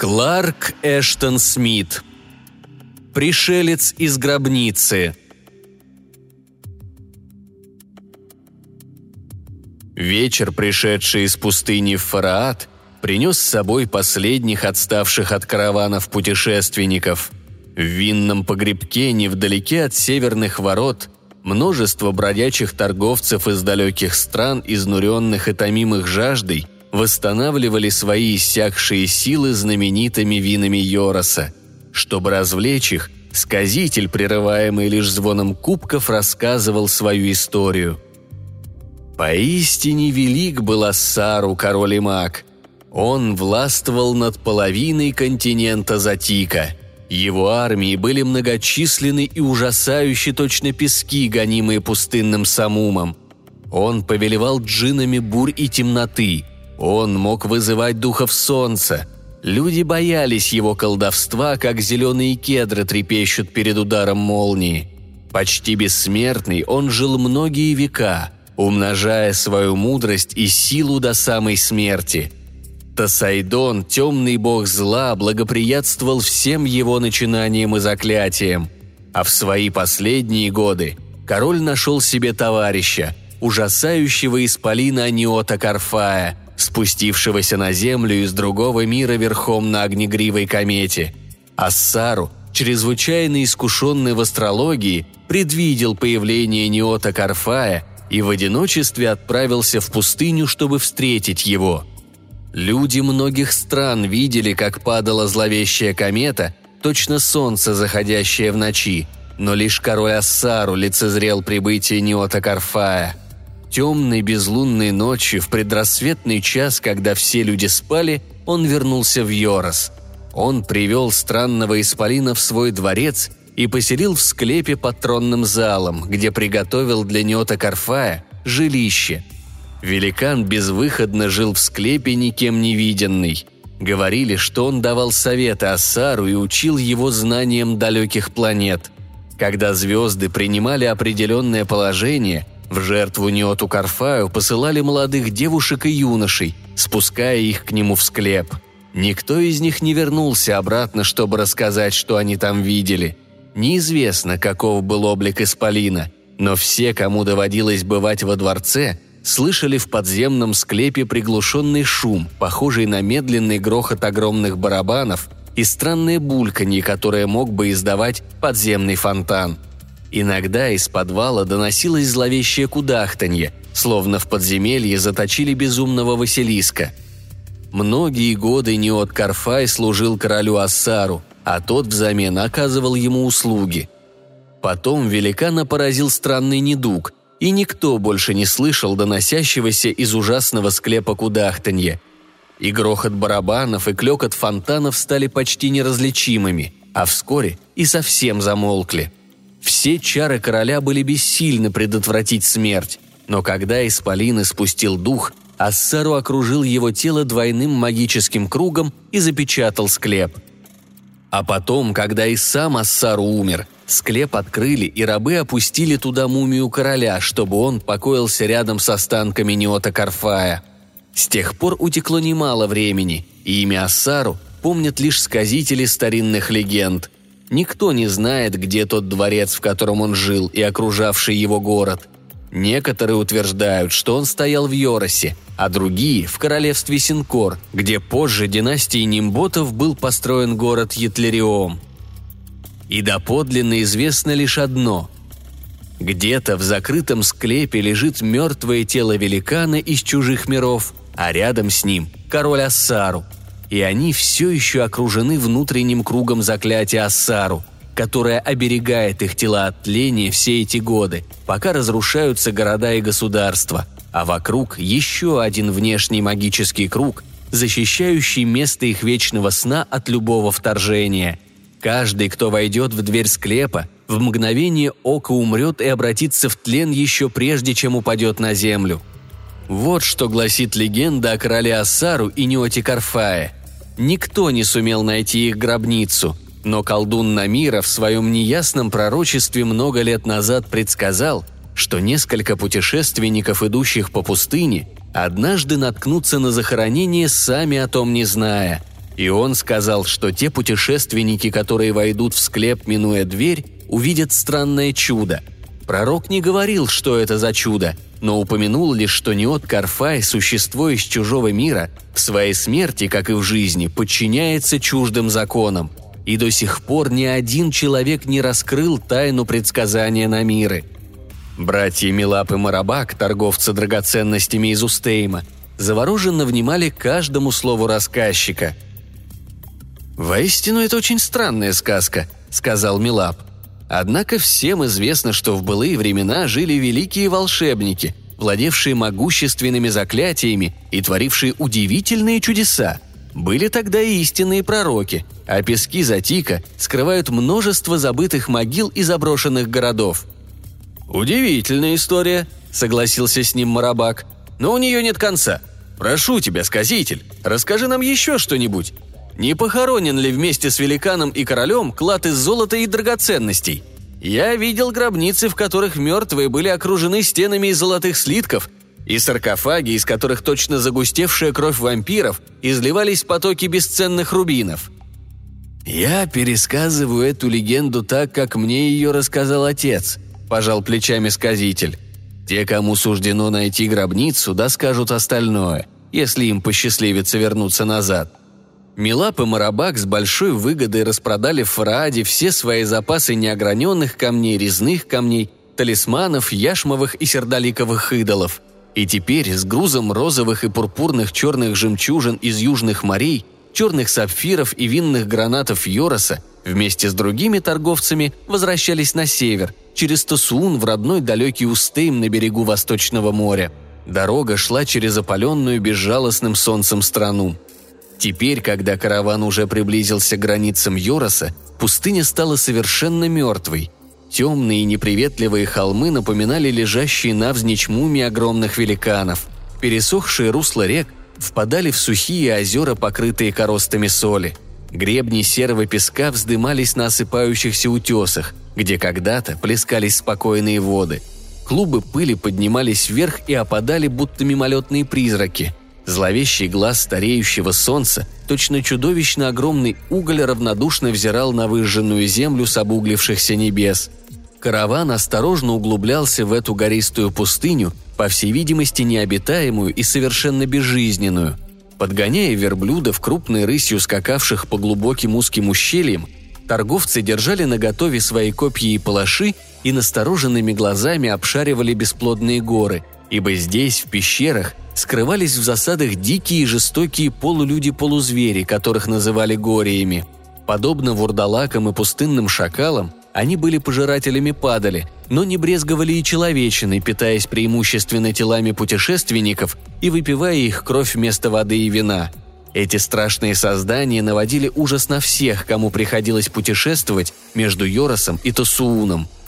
Кларк Эштон Смит. Пришелец из гробницы. Вечер, пришедший из пустыни в Фараат, принес с собой последних отставших от караванов путешественников. В винном погребке невдалеке от северных ворот множество бродячих торговцев из далеких стран, изнуренных и томимых жаждой, восстанавливали свои иссякшие силы знаменитыми винами Йороса. Чтобы развлечь их, сказитель, прерываемый лишь звоном кубков, рассказывал свою историю. Поистине велик был Ассару, король и маг. Он властвовал над половиной континента Затика. Его армии были многочисленны и ужасающие точно пески, гонимые пустынным самумом. Он повелевал джинами бурь и темноты – он мог вызывать духов солнца. Люди боялись его колдовства, как зеленые кедры трепещут перед ударом молнии. Почти бессмертный, он жил многие века, умножая свою мудрость и силу до самой смерти. Тасайдон, темный бог зла, благоприятствовал всем его начинаниям и заклятиям. А в свои последние годы король нашел себе товарища, ужасающего исполина Аниота Карфая – спустившегося на землю из другого мира верхом на огнегривой комете. Ассару, чрезвычайно искушенный в астрологии, предвидел появление Неота Карфая и в одиночестве отправился в пустыню, чтобы встретить его. Люди многих стран видели, как падала зловещая комета, точно солнце, заходящее в ночи, но лишь король Ассару лицезрел прибытие Неота Карфая – Темной безлунной ночью, в предрассветный час, когда все люди спали, он вернулся в Йорос. Он привел странного исполина в свой дворец и поселил в склепе под тронным залом, где приготовил для Неота Карфая жилище. Великан безвыходно жил в склепе никем не виденный. Говорили, что он давал советы Ассару и учил его знаниям далеких планет. Когда звезды принимали определенное положение – в жертву Неоту Карфаю посылали молодых девушек и юношей, спуская их к нему в склеп. Никто из них не вернулся обратно, чтобы рассказать, что они там видели. Неизвестно, каков был облик Исполина, но все, кому доводилось бывать во дворце, слышали в подземном склепе приглушенный шум, похожий на медленный грохот огромных барабанов и странное бульканье, которое мог бы издавать подземный фонтан – Иногда из подвала доносилось зловещее кудахтанье, словно в подземелье заточили безумного Василиска. Многие годы Неот Карфай служил королю Ассару, а тот взамен оказывал ему услуги. Потом великана поразил странный недуг, и никто больше не слышал доносящегося из ужасного склепа кудахтанья. И грохот барабанов, и клекот фонтанов стали почти неразличимыми, а вскоре и совсем замолкли – все чары короля были бессильны предотвратить смерть, но когда Исполин испустил дух, Ассару окружил его тело двойным магическим кругом и запечатал склеп. А потом, когда и сам Ассару умер, склеп открыли и рабы опустили туда мумию короля, чтобы он покоился рядом с останками Неота Карфая. С тех пор утекло немало времени, и имя Ассару помнят лишь сказители старинных легенд – Никто не знает, где тот дворец, в котором он жил, и окружавший его город. Некоторые утверждают, что он стоял в Йоросе, а другие – в королевстве Синкор, где позже династии Нимботов был построен город Етлериом. И доподлинно известно лишь одно – где-то в закрытом склепе лежит мертвое тело великана из чужих миров, а рядом с ним – король Ассару – и они все еще окружены внутренним кругом заклятия Ассару, которое оберегает их тела от тления все эти годы, пока разрушаются города и государства, а вокруг еще один внешний магический круг, защищающий место их вечного сна от любого вторжения. Каждый, кто войдет в дверь склепа, в мгновение ока умрет и обратится в тлен еще прежде, чем упадет на землю. Вот что гласит легенда о короле Ассару и Неоте Карфае – Никто не сумел найти их гробницу, но колдун Намира в своем неясном пророчестве много лет назад предсказал, что несколько путешественников, идущих по пустыне, однажды наткнутся на захоронение, сами о том не зная. И он сказал, что те путешественники, которые войдут в склеп, минуя дверь, увидят странное чудо. Пророк не говорил, что это за чудо, но упомянул лишь, что Неот Карфай, существо из чужого мира, в своей смерти, как и в жизни, подчиняется чуждым законам. И до сих пор ни один человек не раскрыл тайну предсказания на миры. Братья Милап и Марабак, торговцы драгоценностями из Устейма, завороженно внимали каждому слову рассказчика – «Воистину, это очень странная сказка», — сказал Милап. Однако всем известно, что в былые времена жили великие волшебники, владевшие могущественными заклятиями и творившие удивительные чудеса. Были тогда и истинные пророки, а пески Затика скрывают множество забытых могил и заброшенных городов. «Удивительная история», — согласился с ним Марабак. «Но у нее нет конца. Прошу тебя, сказитель, расскажи нам еще что-нибудь. Не похоронен ли вместе с великаном и королем клад из золота и драгоценностей? Я видел гробницы, в которых мертвые были окружены стенами из золотых слитков, и саркофаги, из которых точно загустевшая кровь вампиров, изливались потоки бесценных рубинов. «Я пересказываю эту легенду так, как мне ее рассказал отец», – пожал плечами сказитель. «Те, кому суждено найти гробницу, да скажут остальное, если им посчастливится вернуться назад. Милап и Марабак с большой выгодой распродали в Фарааде все свои запасы неограненных камней, резных камней, талисманов, яшмовых и сердоликовых идолов. И теперь с грузом розовых и пурпурных черных жемчужин из южных морей, черных сапфиров и винных гранатов Йороса вместе с другими торговцами возвращались на север, через Тосуун в родной далекий Устейм на берегу Восточного моря. Дорога шла через опаленную безжалостным солнцем страну – Теперь, когда караван уже приблизился к границам Йороса, пустыня стала совершенно мертвой. Темные и неприветливые холмы напоминали лежащие навзничь мумии огромных великанов. Пересохшие русла рек впадали в сухие озера, покрытые коростами соли. Гребни серого песка вздымались на осыпающихся утесах, где когда-то плескались спокойные воды. Клубы пыли поднимались вверх и опадали, будто мимолетные призраки – Зловещий глаз стареющего солнца, точно чудовищно огромный уголь равнодушно взирал на выжженную землю с обуглившихся небес. Караван осторожно углублялся в эту гористую пустыню, по всей видимости необитаемую и совершенно безжизненную. Подгоняя верблюдов, крупной рысью скакавших по глубоким узким ущельям, торговцы держали наготове свои копья и палаши и настороженными глазами обшаривали бесплодные горы, ибо здесь, в пещерах, скрывались в засадах дикие и жестокие полулюди-полузвери, которых называли гориями. Подобно вурдалакам и пустынным шакалам, они были пожирателями падали, но не брезговали и человечиной, питаясь преимущественно телами путешественников и выпивая их кровь вместо воды и вина. Эти страшные создания наводили ужас на всех, кому приходилось путешествовать между Йоросом и Тосууном –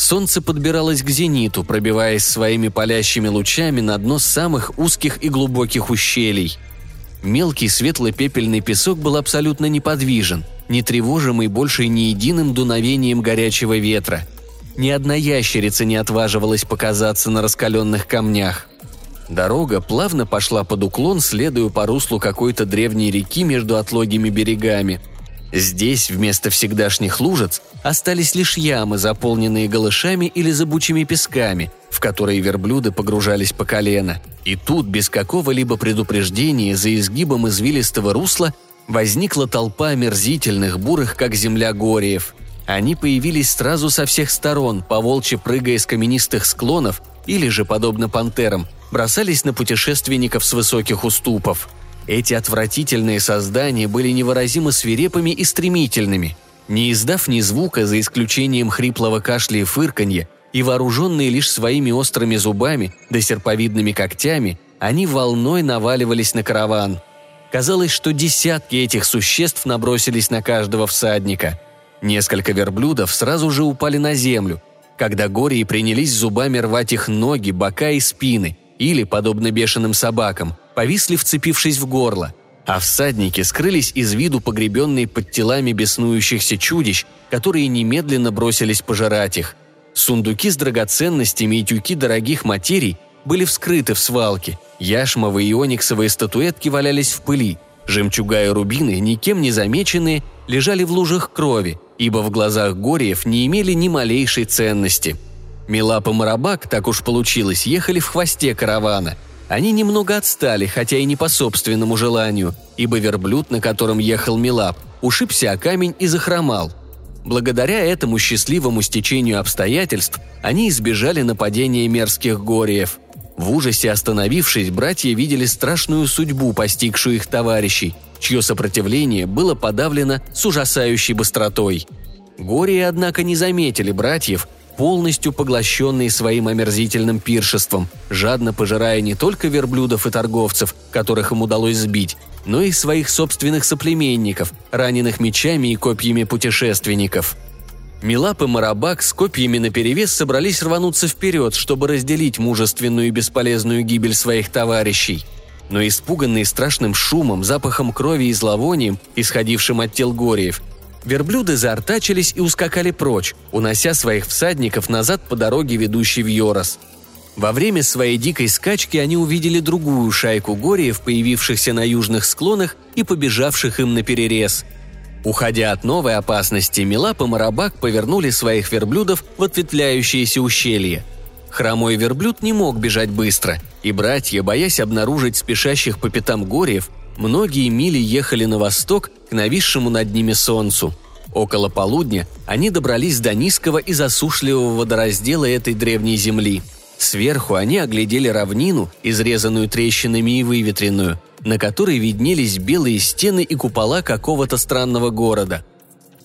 Солнце подбиралось к зениту, пробиваясь своими палящими лучами на дно самых узких и глубоких ущелий. Мелкий светло-пепельный песок был абсолютно неподвижен, не тревожимый больше ни единым дуновением горячего ветра. Ни одна ящерица не отваживалась показаться на раскаленных камнях. Дорога плавно пошла под уклон, следуя по руслу какой-то древней реки между отлогими берегами – Здесь вместо всегдашних лужиц остались лишь ямы, заполненные голышами или забучими песками, в которые верблюды погружались по колено. И тут, без какого-либо предупреждения, за изгибом извилистого русла возникла толпа омерзительных, бурых, как земля гориев. Они появились сразу со всех сторон, поволчьи прыгая с каменистых склонов или же, подобно пантерам, бросались на путешественников с высоких уступов – эти отвратительные создания были невыразимо свирепыми и стремительными. Не издав ни звука, за исключением хриплого кашля и фырканья, и вооруженные лишь своими острыми зубами да серповидными когтями, они волной наваливались на караван. Казалось, что десятки этих существ набросились на каждого всадника. Несколько верблюдов сразу же упали на землю, когда гории принялись зубами рвать их ноги, бока и спины, или, подобно бешеным собакам, повисли, вцепившись в горло, а всадники скрылись из виду погребенные под телами беснующихся чудищ, которые немедленно бросились пожирать их. Сундуки с драгоценностями и тюки дорогих материй были вскрыты в свалке, яшмовые и ониксовые статуэтки валялись в пыли, Жемчуга и рубины, никем не замеченные, лежали в лужах крови, ибо в глазах Гориев не имели ни малейшей ценности. Милап и Марабак, так уж получилось, ехали в хвосте каравана. Они немного отстали, хотя и не по собственному желанию, ибо верблюд, на котором ехал Милап, ушибся о камень и захромал. Благодаря этому счастливому стечению обстоятельств они избежали нападения мерзких гориев – в ужасе остановившись, братья видели страшную судьбу, постигшую их товарищей, чье сопротивление было подавлено с ужасающей быстротой. Горе, однако, не заметили братьев, полностью поглощенные своим омерзительным пиршеством, жадно пожирая не только верблюдов и торговцев, которых им удалось сбить, но и своих собственных соплеменников, раненых мечами и копьями путешественников – Милап и Марабак с копьями наперевес собрались рвануться вперед, чтобы разделить мужественную и бесполезную гибель своих товарищей. Но испуганные страшным шумом, запахом крови и зловонием, исходившим от тел Гориев, верблюды заортачились и ускакали прочь, унося своих всадников назад по дороге, ведущей в Йорос. Во время своей дикой скачки они увидели другую шайку Гориев, появившихся на южных склонах и побежавших им на перерез – Уходя от новой опасности, Милап и Марабак повернули своих верблюдов в ответвляющееся ущелье. Хромой верблюд не мог бежать быстро, и братья, боясь обнаружить спешащих по пятам гориев, многие мили ехали на восток к нависшему над ними солнцу. Около полудня они добрались до низкого и засушливого водораздела этой древней земли. Сверху они оглядели равнину, изрезанную трещинами и выветренную – на которой виднелись белые стены и купола какого-то странного города.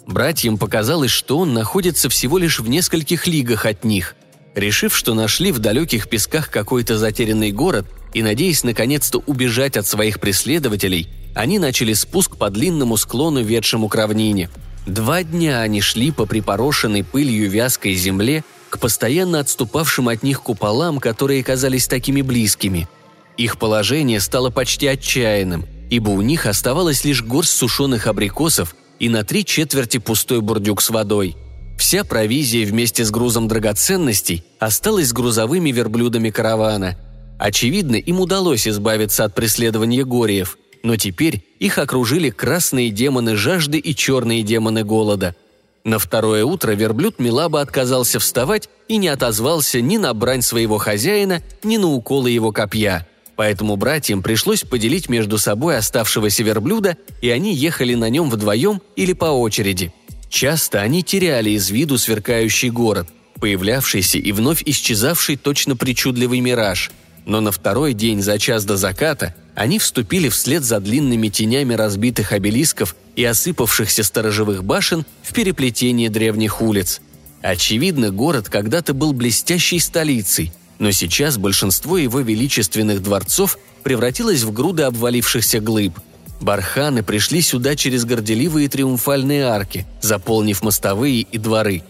Братьям показалось, что он находится всего лишь в нескольких лигах от них. Решив, что нашли в далеких песках какой-то затерянный город и надеясь наконец-то убежать от своих преследователей, они начали спуск по длинному склону, ведшему к равнине. Два дня они шли по припорошенной пылью вязкой земле к постоянно отступавшим от них куполам, которые казались такими близкими – их положение стало почти отчаянным, ибо у них оставалась лишь горсть сушеных абрикосов и на три четверти пустой бурдюк с водой. Вся провизия вместе с грузом драгоценностей осталась с грузовыми верблюдами каравана. Очевидно, им удалось избавиться от преследования гориев, но теперь их окружили красные демоны жажды и черные демоны голода. На второе утро верблюд Милаба отказался вставать и не отозвался ни на брань своего хозяина, ни на уколы его копья – Поэтому братьям пришлось поделить между собой оставшегося верблюда, и они ехали на нем вдвоем или по очереди. Часто они теряли из виду сверкающий город, появлявшийся и вновь исчезавший точно причудливый мираж. Но на второй день за час до заката они вступили вслед за длинными тенями разбитых обелисков и осыпавшихся сторожевых башен в переплетение древних улиц. Очевидно, город когда-то был блестящей столицей – но сейчас большинство его величественных дворцов превратилось в груды обвалившихся глыб. Барханы пришли сюда через горделивые триумфальные арки, заполнив мостовые и дворы.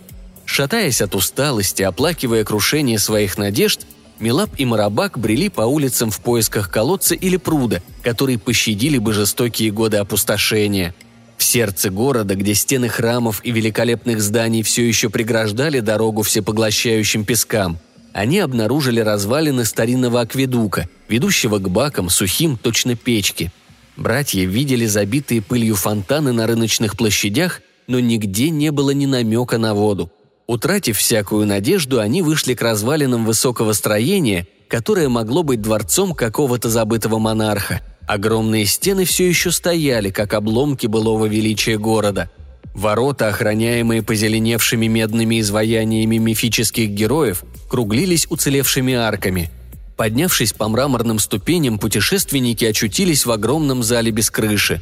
Шатаясь от усталости, оплакивая крушение своих надежд, Милап и Марабак брели по улицам в поисках колодца или пруда, которые пощадили бы жестокие годы опустошения. В сердце города, где стены храмов и великолепных зданий все еще преграждали дорогу всепоглощающим пескам, они обнаружили развалины старинного акведука, ведущего к бакам, сухим, точно печки. Братья видели забитые пылью фонтаны на рыночных площадях, но нигде не было ни намека на воду. Утратив всякую надежду, они вышли к развалинам высокого строения, которое могло быть дворцом какого-то забытого монарха. Огромные стены все еще стояли, как обломки былого величия города – Ворота, охраняемые позеленевшими медными изваяниями мифических героев, круглились уцелевшими арками. Поднявшись по мраморным ступеням, путешественники очутились в огромном зале без крыши.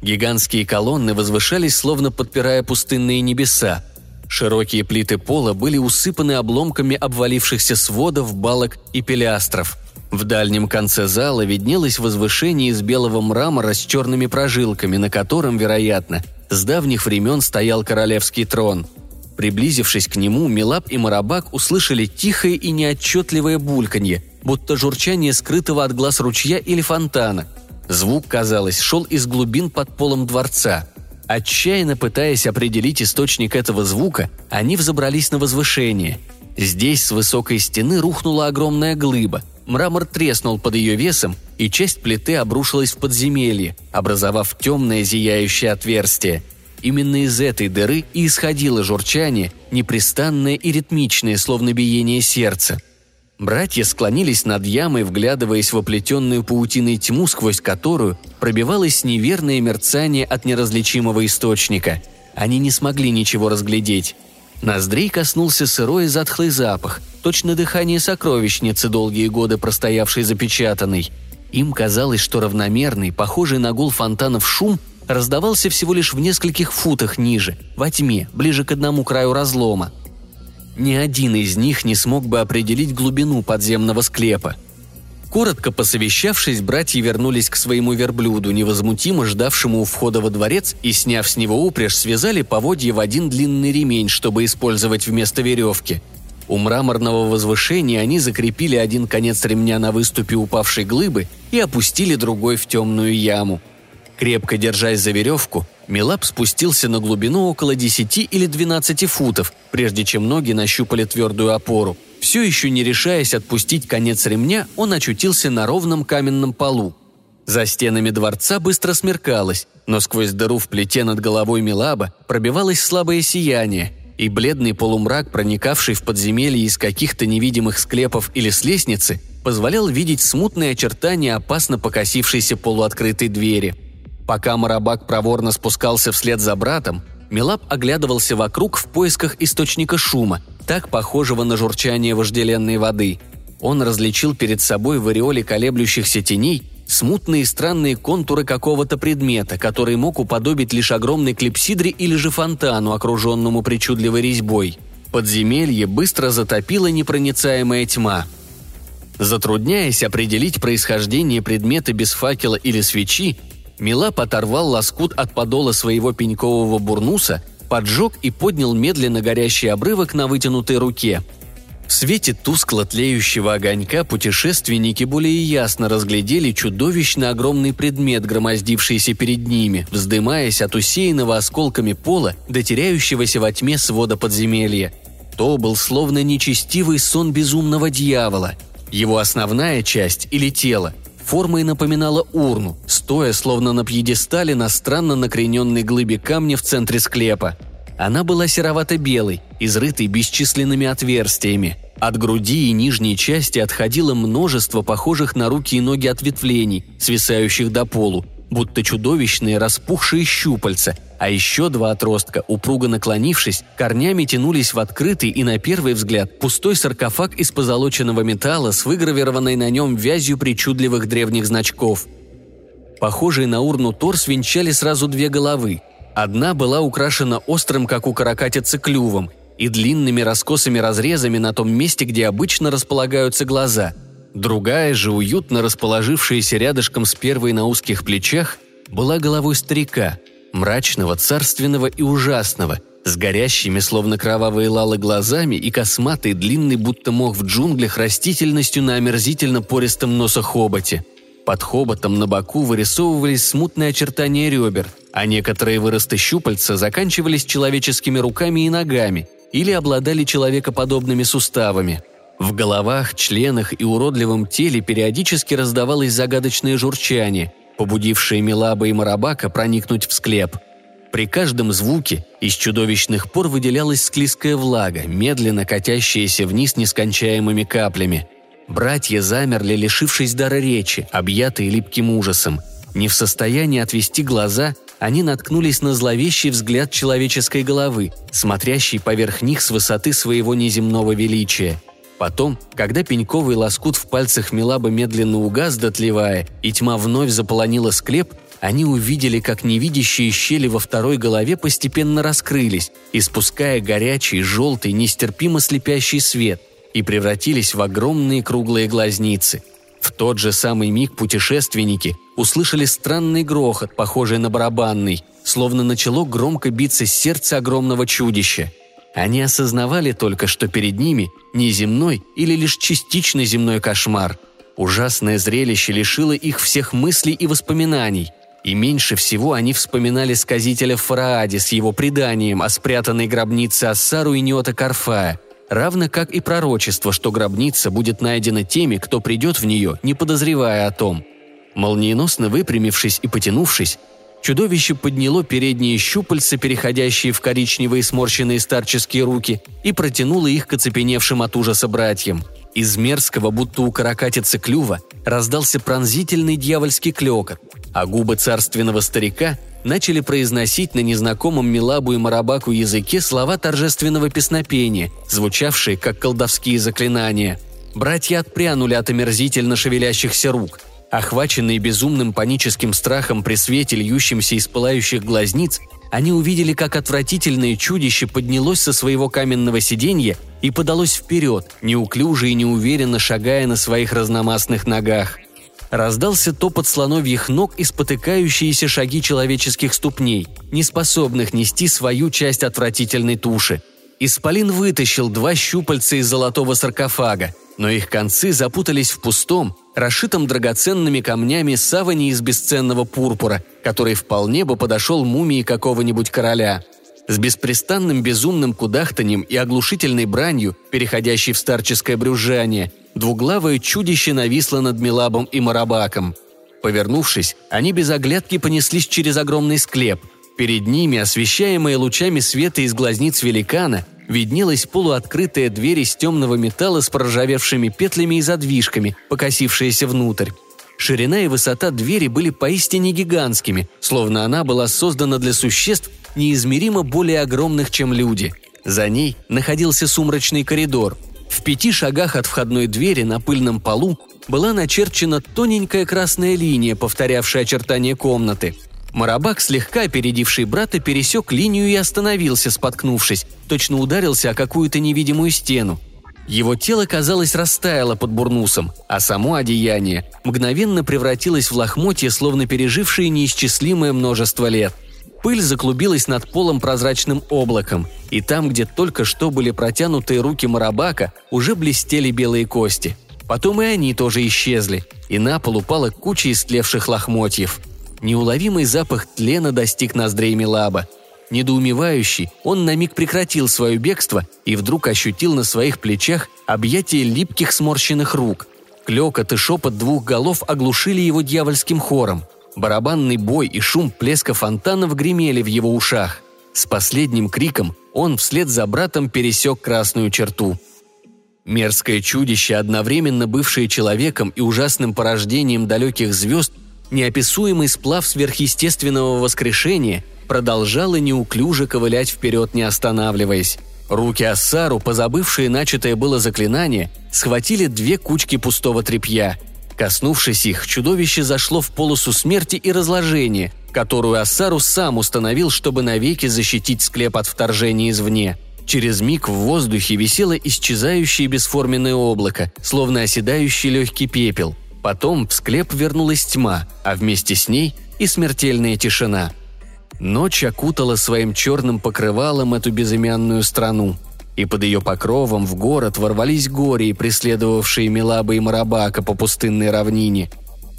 Гигантские колонны возвышались, словно подпирая пустынные небеса. Широкие плиты пола были усыпаны обломками обвалившихся сводов, балок и пилястров. В дальнем конце зала виднелось возвышение из белого мрамора с черными прожилками, на котором, вероятно, с давних времен стоял королевский трон. Приблизившись к нему, Милап и Марабак услышали тихое и неотчетливое бульканье, будто журчание скрытого от глаз ручья или фонтана. Звук, казалось, шел из глубин под полом дворца. Отчаянно пытаясь определить источник этого звука, они взобрались на возвышение. Здесь с высокой стены рухнула огромная глыба, мрамор треснул под ее весом, и часть плиты обрушилась в подземелье, образовав темное зияющее отверстие. Именно из этой дыры и исходило журчание, непрестанное и ритмичное, словно биение сердца. Братья склонились над ямой, вглядываясь в оплетенную паутиной тьму, сквозь которую пробивалось неверное мерцание от неразличимого источника. Они не смогли ничего разглядеть. Ноздрей коснулся сырой и затхлый запах, точно дыхание сокровищницы, долгие годы простоявшей запечатанной. Им казалось, что равномерный, похожий на гул фонтанов шум раздавался всего лишь в нескольких футах ниже, во тьме, ближе к одному краю разлома. Ни один из них не смог бы определить глубину подземного склепа. Коротко посовещавшись, братья вернулись к своему верблюду, невозмутимо ждавшему у входа во дворец, и, сняв с него упряжь, связали поводья в один длинный ремень, чтобы использовать вместо веревки. У мраморного возвышения они закрепили один конец ремня на выступе упавшей глыбы и опустили другой в темную яму. Крепко держась за веревку, Милап спустился на глубину около 10 или 12 футов, прежде чем ноги нащупали твердую опору – все еще не решаясь отпустить конец ремня, он очутился на ровном каменном полу. За стенами дворца быстро смеркалось, но сквозь дыру в плите над головой Милаба пробивалось слабое сияние, и бледный полумрак, проникавший в подземелье из каких-то невидимых склепов или с лестницы, позволял видеть смутные очертания опасно покосившейся полуоткрытой двери. Пока Марабак проворно спускался вслед за братом, Милаб оглядывался вокруг в поисках источника шума, так похожего на журчание вожделенной воды. Он различил перед собой в ореоле колеблющихся теней смутные странные контуры какого-то предмета, который мог уподобить лишь огромной клипсидре или же фонтану, окруженному причудливой резьбой. Подземелье быстро затопила непроницаемая тьма. Затрудняясь определить происхождение предмета без факела или свечи, Милап оторвал лоскут от подола своего пенькового бурнуса – поджег и поднял медленно горящий обрывок на вытянутой руке. В свете тускло тлеющего огонька путешественники более ясно разглядели чудовищно огромный предмет, громоздившийся перед ними, вздымаясь от усеянного осколками пола до теряющегося во тьме свода подземелья. То был словно нечестивый сон безумного дьявола. Его основная часть или тело формой напоминала урну, стоя словно на пьедестале на странно накрененной глыбе камня в центре склепа. Она была серовато-белой, изрытой бесчисленными отверстиями. От груди и нижней части отходило множество похожих на руки и ноги ответвлений, свисающих до полу, будто чудовищные распухшие щупальца, а еще два отростка, упруго наклонившись, корнями тянулись в открытый и, на первый взгляд, пустой саркофаг из позолоченного металла с выгравированной на нем вязью причудливых древних значков. Похожий на урну торс венчали сразу две головы. Одна была украшена острым, как у каракатицы, клювом и длинными раскосыми разрезами на том месте, где обычно располагаются глаза. Другая же, уютно расположившаяся рядышком с первой на узких плечах, была головой старика – мрачного, царственного и ужасного, с горящими, словно кровавые лалы, глазами и косматой, длинный, будто мох в джунглях, растительностью на омерзительно пористом носохоботе. Под хоботом на боку вырисовывались смутные очертания ребер, а некоторые выросты щупальца заканчивались человеческими руками и ногами или обладали человекоподобными суставами. В головах, членах и уродливом теле периодически раздавалось загадочное журчание – побудившие Милаба и Марабака проникнуть в склеп. При каждом звуке из чудовищных пор выделялась склизкая влага, медленно катящаяся вниз нескончаемыми каплями. Братья замерли, лишившись дара речи, объятые липким ужасом. Не в состоянии отвести глаза, они наткнулись на зловещий взгляд человеческой головы, смотрящий поверх них с высоты своего неземного величия – Потом, когда пеньковый лоскут в пальцах Милаба медленно угас, дотлевая, и тьма вновь заполонила склеп, они увидели, как невидящие щели во второй голове постепенно раскрылись, испуская горячий, желтый, нестерпимо слепящий свет, и превратились в огромные круглые глазницы. В тот же самый миг путешественники услышали странный грохот, похожий на барабанный, словно начало громко биться сердце огромного чудища – они осознавали только, что перед ними неземной или лишь частично земной кошмар. Ужасное зрелище лишило их всех мыслей и воспоминаний. И меньше всего они вспоминали сказителя Фарааде с его преданием о спрятанной гробнице Ассару и Неота Карфая, равно как и пророчество, что гробница будет найдена теми, кто придет в нее, не подозревая о том. Молниеносно выпрямившись и потянувшись, чудовище подняло передние щупальца, переходящие в коричневые сморщенные старческие руки, и протянуло их к оцепеневшим от ужаса братьям. Из мерзкого, будто у каракатицы клюва, раздался пронзительный дьявольский клёкот, а губы царственного старика начали произносить на незнакомом Милабу и Марабаку языке слова торжественного песнопения, звучавшие как колдовские заклинания. Братья отпрянули от омерзительно шевелящихся рук. Охваченные безумным паническим страхом при свете, льющимся из пылающих глазниц, они увидели, как отвратительное чудище поднялось со своего каменного сиденья и подалось вперед, неуклюже и неуверенно шагая на своих разномастных ногах раздался топот слоновьих ног и спотыкающиеся шаги человеческих ступней, не способных нести свою часть отвратительной туши. Исполин вытащил два щупальца из золотого саркофага, но их концы запутались в пустом, расшитом драгоценными камнями саване из бесценного пурпура, который вполне бы подошел мумии какого-нибудь короля. С беспрестанным безумным кудахтанием и оглушительной бранью, переходящей в старческое брюзжание – Двуглавое чудище нависло над Милабом и Марабаком. Повернувшись, они без оглядки понеслись через огромный склеп. Перед ними, освещаемая лучами света из глазниц великана, виднелась полуоткрытая дверь из темного металла с проржавевшими петлями и задвижками, покосившаяся внутрь. Ширина и высота двери были поистине гигантскими, словно она была создана для существ, неизмеримо более огромных, чем люди. За ней находился сумрачный коридор – в пяти шагах от входной двери на пыльном полу была начерчена тоненькая красная линия, повторявшая очертания комнаты. Марабак, слегка опередивший брата, пересек линию и остановился, споткнувшись, точно ударился о какую-то невидимую стену. Его тело, казалось, растаяло под бурнусом, а само одеяние мгновенно превратилось в лохмотье, словно пережившие неисчислимое множество лет. Пыль заклубилась над полом прозрачным облаком, и там, где только что были протянутые руки Марабака, уже блестели белые кости. Потом и они тоже исчезли, и на пол упала куча истлевших лохмотьев. Неуловимый запах тлена достиг ноздрей Милаба. Недоумевающий, он на миг прекратил свое бегство и вдруг ощутил на своих плечах объятие липких сморщенных рук. Клекот и шепот двух голов оглушили его дьявольским хором – Барабанный бой и шум плеска фонтанов гремели в его ушах. С последним криком он вслед за братом пересек красную черту. Мерзкое чудище, одновременно бывшее человеком и ужасным порождением далеких звезд, неописуемый сплав сверхъестественного воскрешения, продолжало неуклюже ковылять вперед, не останавливаясь. Руки Ассару, позабывшие начатое было заклинание, схватили две кучки пустого тряпья – Коснувшись их, чудовище зашло в полосу смерти и разложения, которую Ассару сам установил, чтобы навеки защитить склеп от вторжения извне. Через миг в воздухе висело исчезающее бесформенное облако, словно оседающий легкий пепел. Потом в склеп вернулась тьма, а вместе с ней и смертельная тишина. Ночь окутала своим черным покрывалом эту безымянную страну – и под ее покровом в город ворвались гори, преследовавшие Милаба и Марабака по пустынной равнине.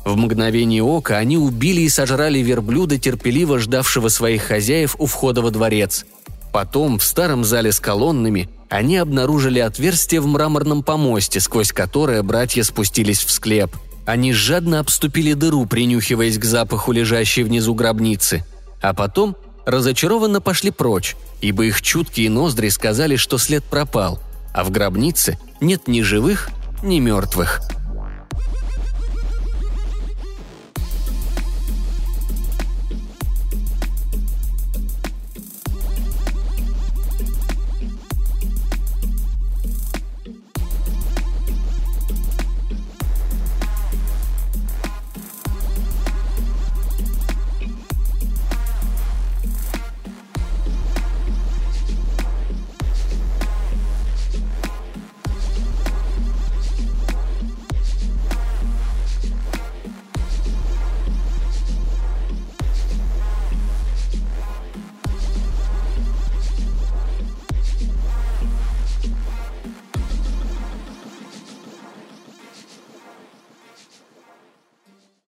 В мгновение ока они убили и сожрали верблюда, терпеливо ждавшего своих хозяев у входа во дворец. Потом, в старом зале с колоннами, они обнаружили отверстие в мраморном помосте, сквозь которое братья спустились в склеп. Они жадно обступили дыру, принюхиваясь к запаху лежащей внизу гробницы. А потом разочарованно пошли прочь, ибо их чуткие ноздри сказали, что след пропал, а в гробнице нет ни живых, ни мертвых –